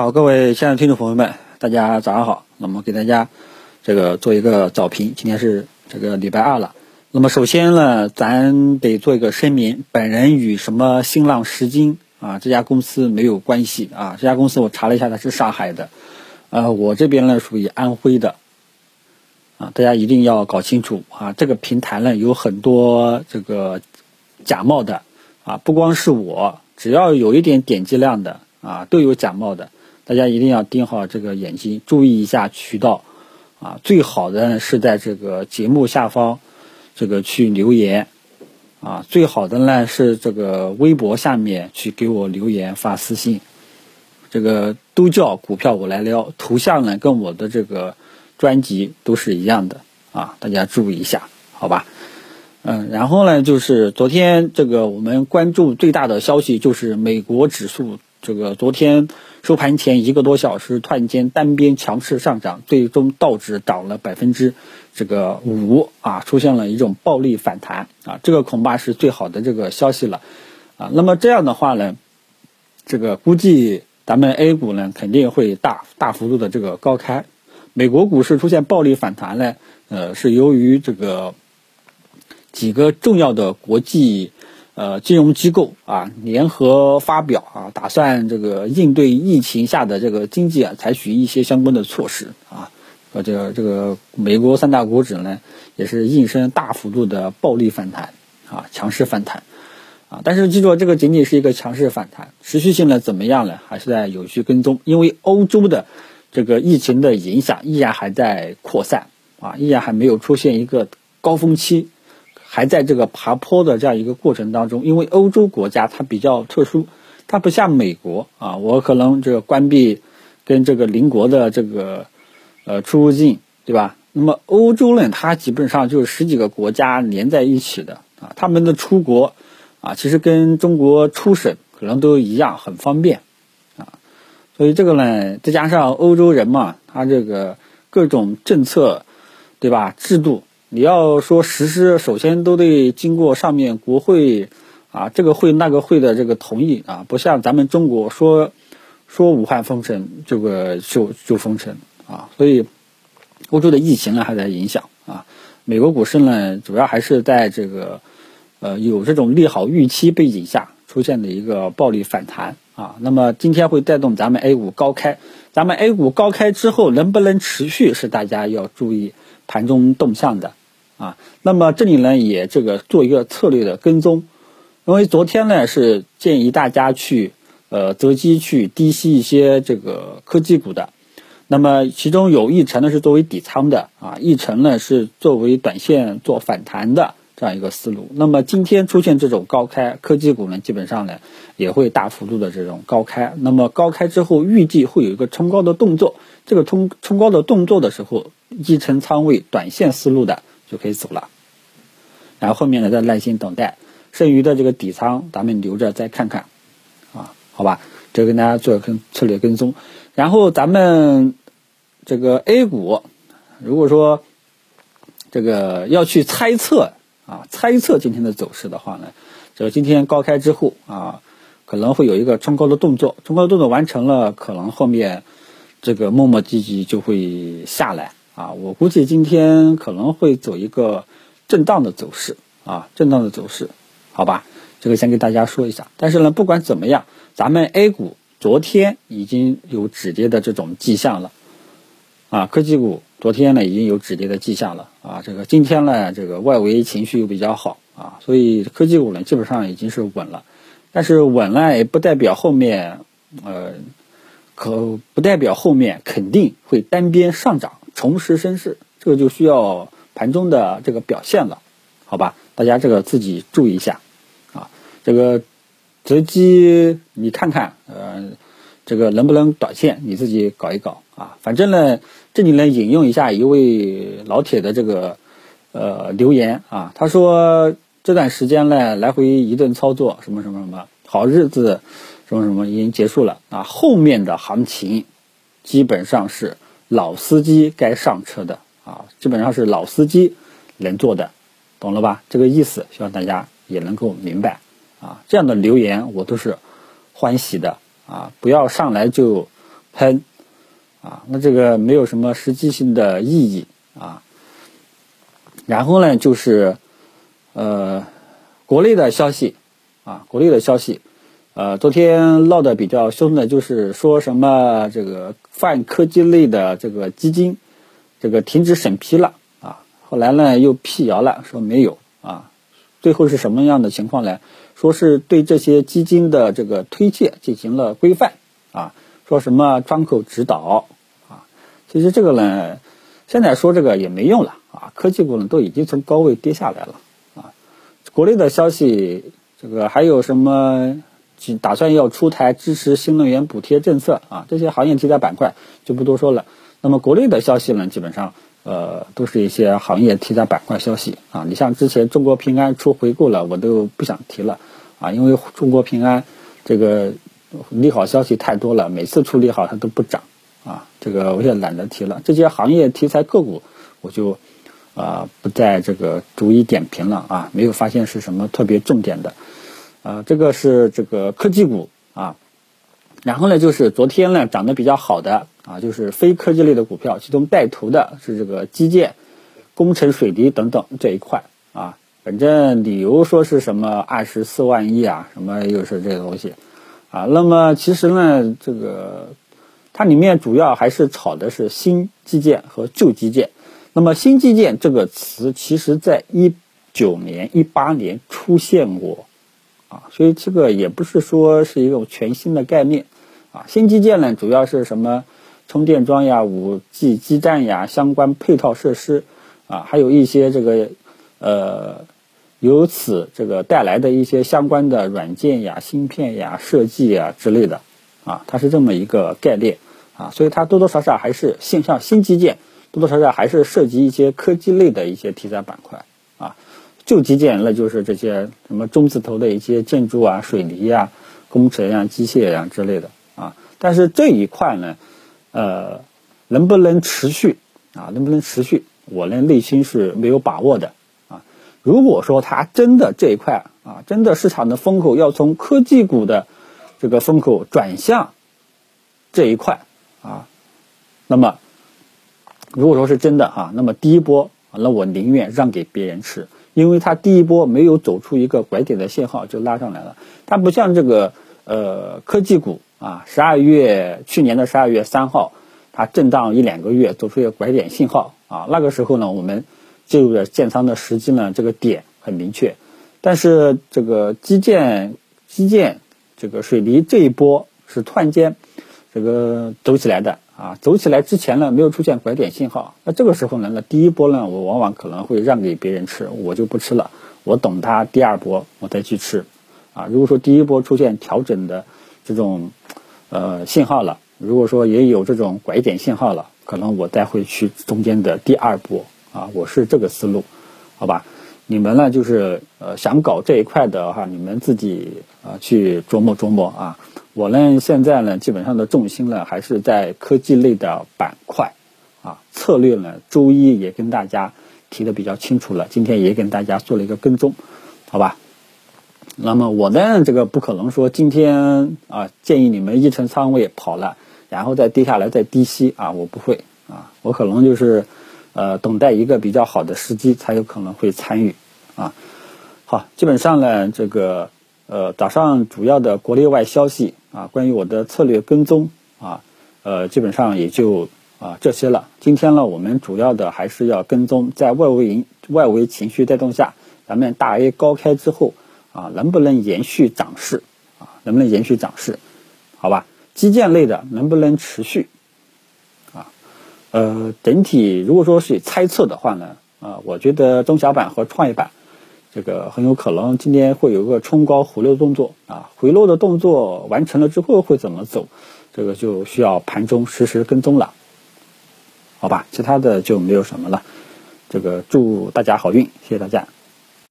好，各位亲爱的听众朋友们，大家早上好。那么给大家这个做一个早评，今天是这个礼拜二了。那么首先呢，咱得做一个声明，本人与什么新浪十金啊这家公司没有关系啊。这家公司我查了一下，它是上海的，呃，我这边呢属于安徽的啊。大家一定要搞清楚啊，这个平台呢有很多这个假冒的啊，不光是我，只要有一点点击量的啊，都有假冒的。大家一定要盯好这个眼睛，注意一下渠道，啊，最好的是在这个节目下方，这个去留言，啊，最好的呢是这个微博下面去给我留言发私信，这个都叫股票我来撩，头像呢跟我的这个专辑都是一样的，啊，大家注意一下，好吧，嗯，然后呢就是昨天这个我们关注最大的消息就是美国指数。这个昨天收盘前一个多小时，突然间单边强势上涨，最终道指涨了百分之这个五啊，出现了一种暴力反弹啊，这个恐怕是最好的这个消息了啊。那么这样的话呢，这个估计咱们 A 股呢肯定会大大幅度的这个高开，美国股市出现暴力反弹呢，呃，是由于这个几个重要的国际。呃，金融机构啊，联合发表啊，打算这个应对疫情下的这个经济啊，采取一些相关的措施啊。呃，这个这个美国三大股指呢，也是应声大幅度的暴力反弹啊，强势反弹啊。但是记住，这个仅仅是一个强势反弹，持续性呢怎么样呢？还是在有序跟踪，因为欧洲的这个疫情的影响依然还在扩散啊，依然还没有出现一个高峰期。还在这个爬坡的这样一个过程当中，因为欧洲国家它比较特殊，它不像美国啊，我可能这个关闭跟这个邻国的这个呃出入境，对吧？那么欧洲呢，它基本上就是十几个国家连在一起的啊，他们的出国啊，其实跟中国出省可能都一样，很方便啊。所以这个呢，再加上欧洲人嘛，他这个各种政策，对吧？制度。你要说实施，首先都得经过上面国会啊，这个会那个会的这个同意啊，不像咱们中国说说武汉封城，这个就就封城啊。所以欧洲的疫情呢还在影响啊。美国股市呢，主要还是在这个呃有这种利好预期背景下出现的一个暴力反弹啊。那么今天会带动咱们 A 股高开，咱们 A 股高开之后能不能持续，是大家要注意盘中动向的。啊，那么这里呢也这个做一个策略的跟踪，因为昨天呢是建议大家去呃择机去低吸一些这个科技股的，那么其中有一成呢是作为底仓的啊，一成呢是作为短线做反弹的这样一个思路。那么今天出现这种高开，科技股呢基本上呢也会大幅度的这种高开。那么高开之后预计会有一个冲高的动作，这个冲冲高的动作的时候，一成仓位短线思路的。就可以走了，然后后面呢再耐心等待，剩余的这个底仓咱们留着再看看，啊，好吧，这跟大家做跟策略跟踪，然后咱们这个 A 股，如果说这个要去猜测啊，猜测今天的走势的话呢，就今天高开之后啊，可能会有一个冲高的动作，冲高的动作完成了，可能后面这个磨磨唧唧就会下来。啊，我估计今天可能会走一个震荡的走势啊，震荡的走势，好吧，这个先跟大家说一下。但是呢，不管怎么样，咱们 A 股昨天已经有止跌的这种迹象了，啊，科技股昨天呢已经有止跌的迹象了啊，这个今天呢这个外围情绪又比较好啊，所以科技股呢基本上已经是稳了，但是稳了也不代表后面呃，可不代表后面肯定会单边上涨。重拾升势，这个就需要盘中的这个表现了，好吧？大家这个自己注意一下啊。这个择机你看看，呃，这个能不能短线你自己搞一搞啊？反正呢，这里呢引用一下一位老铁的这个呃留言啊，他说这段时间呢来回一顿操作，什么什么什么好日子，什么什么已经结束了啊，后面的行情基本上是。老司机该上车的啊，基本上是老司机能做的，懂了吧？这个意思，希望大家也能够明白啊。这样的留言我都是欢喜的啊，不要上来就喷，啊，那这个没有什么实际性的意义啊。然后呢，就是呃，国内的消息啊，国内的消息，呃，昨天闹得比较凶的，就是说什么这个泛科技类的这个基金，这个停止审批了啊。后来呢，又辟谣了，说没有啊。最后是什么样的情况呢？说是对这些基金的这个推介进行了规范啊，说什么窗口指导啊。其实这个呢，现在说这个也没用了。啊，科技股呢都已经从高位跌下来了啊。国内的消息，这个还有什么打算要出台支持新能源补贴政策啊？这些行业题材板块就不多说了。那么国内的消息呢，基本上呃都是一些行业题材板块消息啊。你像之前中国平安出回购了，我都不想提了啊，因为中国平安这个利好消息太多了，每次出利好它都不涨啊。这个我也懒得提了。这些行业题材个股，我就。啊，不再这个逐一点评了啊，没有发现是什么特别重点的，啊，这个是这个科技股啊，然后呢，就是昨天呢涨得比较好的啊，就是非科技类的股票，其中带头的是这个基建、工程、水泥等等这一块啊，反正理由说是什么二十四万亿啊，什么又是这个东西啊，那么其实呢，这个它里面主要还是炒的是新基建和旧基建。那么新基建这个词，其实在一九年、一八年出现过，啊，所以这个也不是说是一个全新的概念，啊，新基建呢主要是什么充电桩呀、五 G 基站呀、相关配套设施，啊，还有一些这个呃由此这个带来的一些相关的软件呀、芯片呀、设计呀之类的，啊，它是这么一个概念，啊，所以它多多少少还是线上新基建。多多少少还是涉及一些科技类的一些题材板块啊，旧基建那就是这些什么中字头的一些建筑啊、水泥啊、工程啊、机械啊之类的啊。但是这一块呢，呃，能不能持续啊？能不能持续？我呢内心是没有把握的啊。如果说它真的这一块啊，真的市场的风口要从科技股的这个风口转向这一块啊，那么。如果说是真的啊，那么第一波，那我宁愿让给别人吃，因为它第一波没有走出一个拐点的信号就拉上来了。它不像这个呃科技股啊，十二月去年的十二月三号，它震荡一两个月走出一个拐点信号啊，那个时候呢，我们进入的建仓的时机呢，这个点很明确。但是这个基建、基建这个水泥这一波是突然间这个走起来的。啊，走起来之前呢，没有出现拐点信号，那这个时候呢，那第一波呢，我往往可能会让给别人吃，我就不吃了，我等它第二波我再去吃。啊，如果说第一波出现调整的这种呃信号了，如果说也有这种拐点信号了，可能我再会去中间的第二波。啊，我是这个思路，好吧？你们呢，就是呃想搞这一块的话，你们自己啊去琢磨琢磨啊。我呢，现在呢，基本上的重心呢还是在科技类的板块，啊，策略呢，周一也跟大家提的比较清楚了，今天也跟大家做了一个跟踪，好吧？那么我呢，这个不可能说今天啊，建议你们一成仓位跑了，然后再跌下来再低吸啊，我不会啊，我可能就是呃，等待一个比较好的时机才有可能会参与啊。好，基本上呢，这个呃，早上主要的国内外消息。啊，关于我的策略跟踪啊，呃，基本上也就啊这些了。今天呢，我们主要的还是要跟踪在外围营外围情绪带动下，咱们大 A 高开之后啊，能不能延续涨势啊？能不能延续涨势？好吧，基建类的能不能持续啊？呃，整体如果说是猜测的话呢，啊，我觉得中小板和创业板。这个很有可能今天会有个冲高回落动作啊，回落的动作完成了之后会怎么走，这个就需要盘中实时跟踪了，好吧？其他的就没有什么了，这个祝大家好运，谢谢大家。